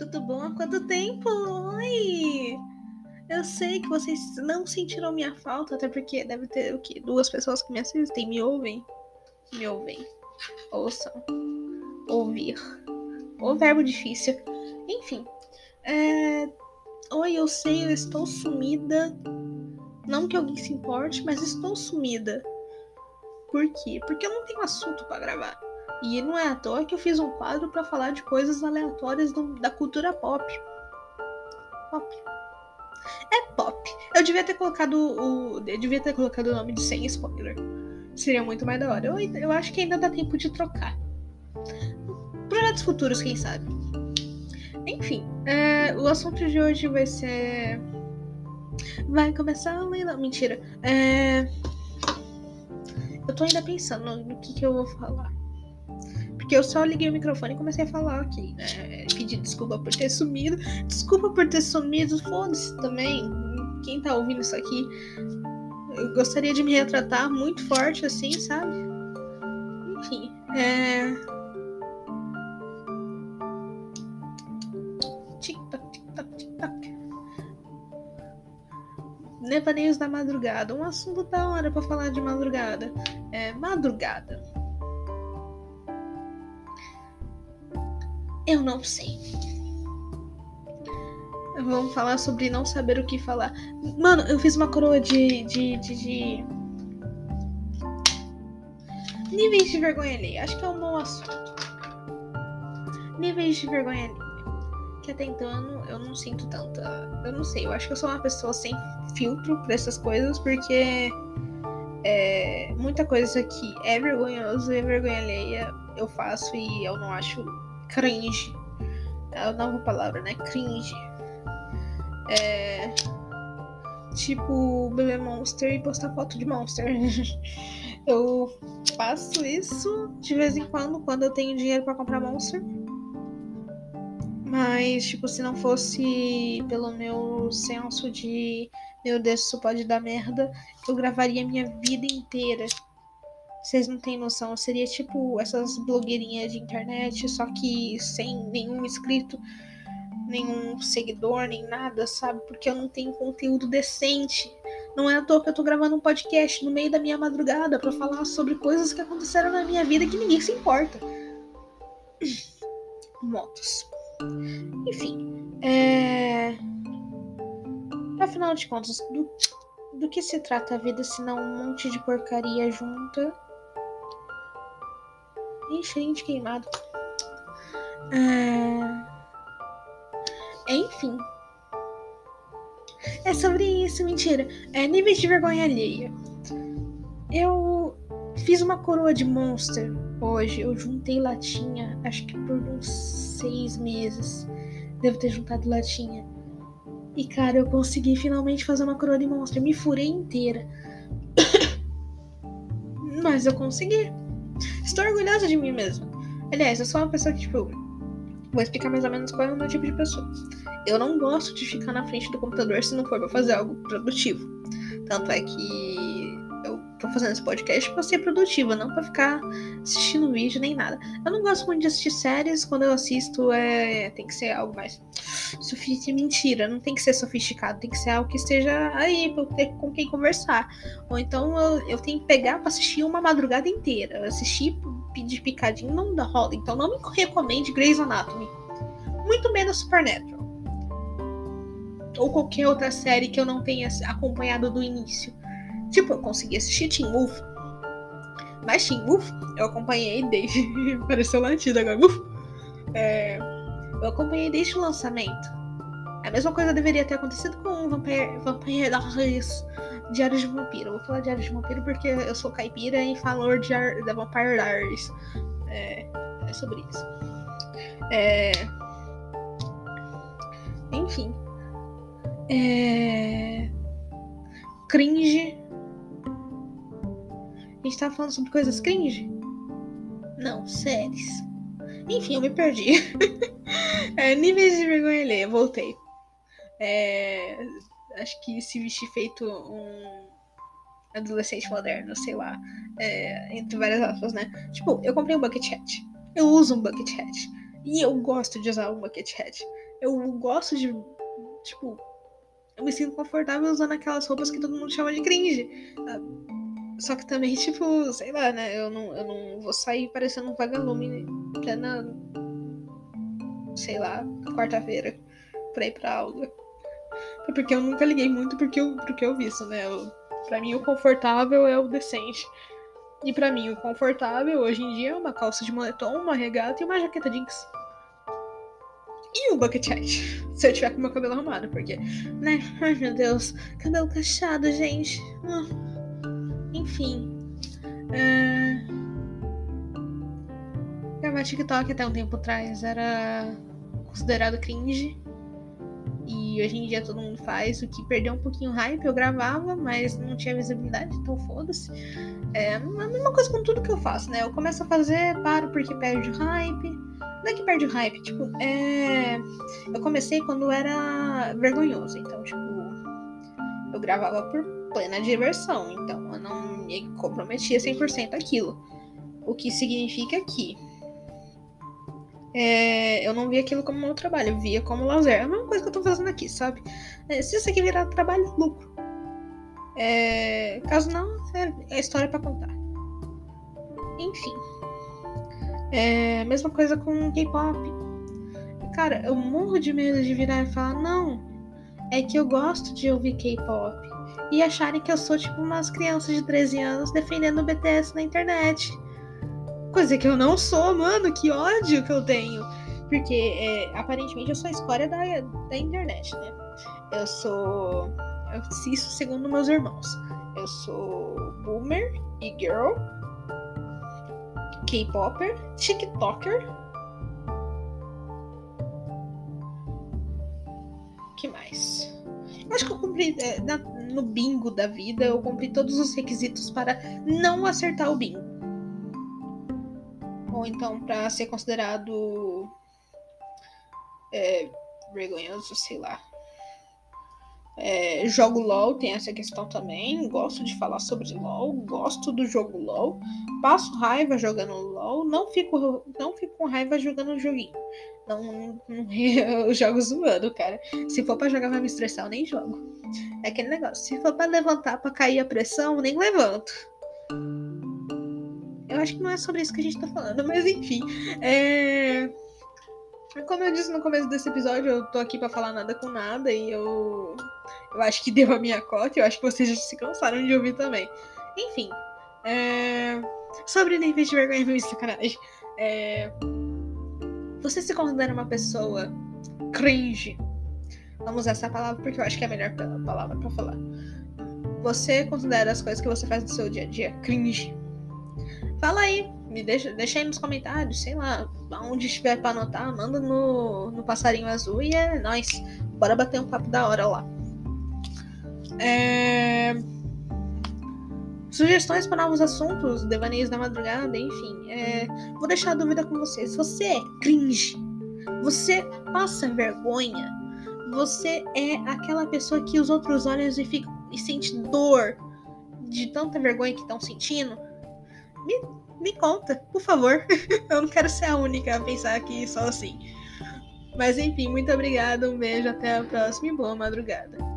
tudo bom? Há quanto tempo? Oi! Eu sei que vocês não sentiram minha falta, até porque deve ter o quê? Duas pessoas que me assistem, me ouvem. Me ouvem. Ouçam. Ouvir. O verbo difícil. Enfim. É... Oi, eu sei, eu estou sumida. Não que alguém se importe, mas estou sumida. Por quê? Porque eu não tenho assunto para gravar. E não é à toa que eu fiz um quadro para falar de coisas aleatórias do, da cultura pop. Pop. É pop. Eu devia ter colocado o. Devia ter colocado o nome de sem spoiler. Seria muito mais da hora. Eu, eu acho que ainda dá tempo de trocar. Projetos futuros, quem sabe. Enfim, é, o assunto de hoje vai ser. Vai começar a leilão. Mentira. É... Eu tô ainda pensando no que, que eu vou falar. Porque eu só liguei o microfone e comecei a falar aqui, né? Pedir desculpa por ter sumido. Desculpa por ter sumido, foda-se também. Quem tá ouvindo isso aqui. Eu gostaria de me retratar muito forte, assim, sabe? Enfim, é. Tic-tac. Nevaneios da madrugada. Um assunto da hora pra falar de madrugada. É, madrugada. Eu não sei. Vamos falar sobre não saber o que falar. Mano, eu fiz uma coroa de. de. de. de... Níveis de vergonha alheia. Acho que é um bom assunto. Níveis de vergonha alheia. Que até então eu não sinto tanta. Eu não sei, eu acho que eu sou uma pessoa sem filtro pra essas coisas, porque. É, muita coisa que é vergonhoso e é vergonha alheia eu faço e eu não acho cringe. É a nova palavra, né? Cringe. É. Tipo, beber monster e postar foto de monster. eu faço isso de vez em quando, quando eu tenho dinheiro para comprar monster. Mas, tipo, se não fosse pelo meu senso de meu Deus, isso pode dar merda, eu gravaria minha vida inteira vocês não têm noção, seria tipo essas blogueirinhas de internet, só que sem nenhum inscrito, nenhum seguidor, nem nada, sabe? Porque eu não tenho conteúdo decente. Não é à toa que eu tô gravando um podcast no meio da minha madrugada para falar sobre coisas que aconteceram na minha vida que ninguém se importa. Motos. Enfim, é. Afinal de contas, do, do que se trata a vida se não um monte de porcaria junta? De queimado. É... Enfim. É sobre isso, mentira. É níveis de vergonha alheia. Eu fiz uma coroa de monster hoje. Eu juntei latinha, acho que por uns seis meses. Devo ter juntado latinha. E cara, eu consegui finalmente fazer uma coroa de monster. Me furei inteira. Mas eu consegui. Estou orgulhosa de mim mesma. Aliás, eu sou uma pessoa que, tipo, vou explicar mais ou menos qual é o meu tipo de pessoa. Eu não gosto de ficar na frente do computador se não for pra fazer algo produtivo. Tanto é que eu tô fazendo esse podcast pra ser produtiva, não pra ficar assistindo vídeo nem nada. Eu não gosto muito de assistir séries, quando eu assisto é tem que ser algo mais sofisticado. Mentira, não tem que ser sofisticado, tem que ser algo que esteja aí pra eu ter com quem conversar. Ou então eu, eu tenho que pegar pra assistir uma madrugada inteira. Assistir de picadinho não dá rola. Então não me recomende Grey's Anatomy. Muito menos Supernatural. Ou qualquer outra série que eu não tenha acompanhado do início. Tipo, eu consegui assistir Teen Wolf. Mas Teen Wolf eu acompanhei desde. Pareceu latido agora. É... Eu acompanhei desde o lançamento. A mesma coisa deveria ter acontecido com Vampire, Vampire Diaries, Diários de Vampiro. Eu vou falar Diários de Vampiro porque eu sou caipira e falo de da Vampire Diaries. É, é sobre isso. É... Enfim. É... Cringe. A gente tava falando sobre coisas cringe? Não, séries. Enfim, eu me perdi. é, níveis de vergonha alheia, voltei. É, acho que se vestir feito um adolescente moderno, sei lá, é, entre várias aspas, né? Tipo, eu comprei um bucket hat. Eu uso um bucket hat. E eu gosto de usar um bucket hat. Eu gosto de. Tipo, eu me sinto confortável usando aquelas roupas que todo mundo chama de cringe. Só que também, tipo, sei lá, né? Eu não, eu não vou sair parecendo um vagalume plena. Sei lá, quarta-feira pra ir pra aula. Porque eu nunca liguei muito porque eu, porque eu visto, né? Eu, pra mim, o confortável é o decente. E para mim, o confortável hoje em dia é uma calça de moletom, uma regata e uma jaqueta jeans. E o bucket hat. Se eu tiver com meu cabelo arrumado, porque, né? Ai meu Deus, cabelo cacheado, gente. Ah. Enfim. É... Gravar TikTok até um tempo atrás era considerado cringe. E hoje em dia todo mundo faz, o que perdeu um pouquinho o hype. Eu gravava, mas não tinha visibilidade, então foda-se. É a mesma coisa com tudo que eu faço, né? Eu começo a fazer, paro porque perde o hype. Não é que perde o hype, tipo, é. Eu comecei quando era vergonhoso, então, tipo, eu gravava por plena diversão, então eu não me comprometia 100% aquilo. O que significa que é, eu não via aquilo como meu trabalho, eu via como lazer. É a mesma coisa que eu tô fazendo aqui, sabe? É, se isso aqui virar trabalho, lucro. É, caso não, é história para contar. Enfim. É, mesma coisa com K-pop. Cara, eu morro de medo de virar e falar, não, é que eu gosto de ouvir K-pop. E acharem que eu sou tipo umas crianças de 13 anos defendendo o BTS na internet. Coisa que eu não sou, mano. Que ódio que eu tenho. Porque é, aparentemente eu sou a escória da, da internet, né? Eu sou. Eu, isso segundo meus irmãos. Eu sou boomer e girl, K-popper, TikToker. que mais? Eu acho que eu cumpri. É, na, no bingo da vida, eu cumpri todos os requisitos para não acertar o bingo ou então para ser considerado é, vergonhoso, sei lá. É, jogo LOL tem essa questão também. Gosto de falar sobre LOL. Gosto do jogo LOL. Passo raiva jogando LOL. Não fico, não fico com raiva jogando o joguinho. Não, não, eu jogo zoando, cara. Se for para jogar vai me estressar, eu nem jogo. É aquele negócio. Se for para levantar para cair a pressão, nem levanto. Eu acho que não é sobre isso que a gente tá falando, mas enfim. É... Como eu disse no começo desse episódio, eu tô aqui para falar nada com nada e eu. Eu acho que deu a minha cota, eu acho que vocês já se cansaram de ouvir também. Enfim. É... Sobre níveis de vergonha e sacanagem. É... Você se considera uma pessoa cringe? Vamos usar essa palavra porque eu acho que é a melhor palavra para falar. Você considera as coisas que você faz no seu dia a dia cringe? Fala aí, me deixa, deixa aí nos comentários, sei lá, onde estiver para anotar, manda no, no passarinho azul e é nóis. Bora bater um papo da hora lá. É... Sugestões para novos assuntos, devaneios da madrugada, enfim. É... Vou deixar a dúvida com vocês. Você é cringe? Você passa vergonha? Você é aquela pessoa que os outros olham e, ficam, e sente dor de tanta vergonha que estão sentindo? Me, me conta, por favor. Eu não quero ser a única a pensar aqui só assim. Mas enfim, muito obrigada, um beijo, até a próxima e boa madrugada.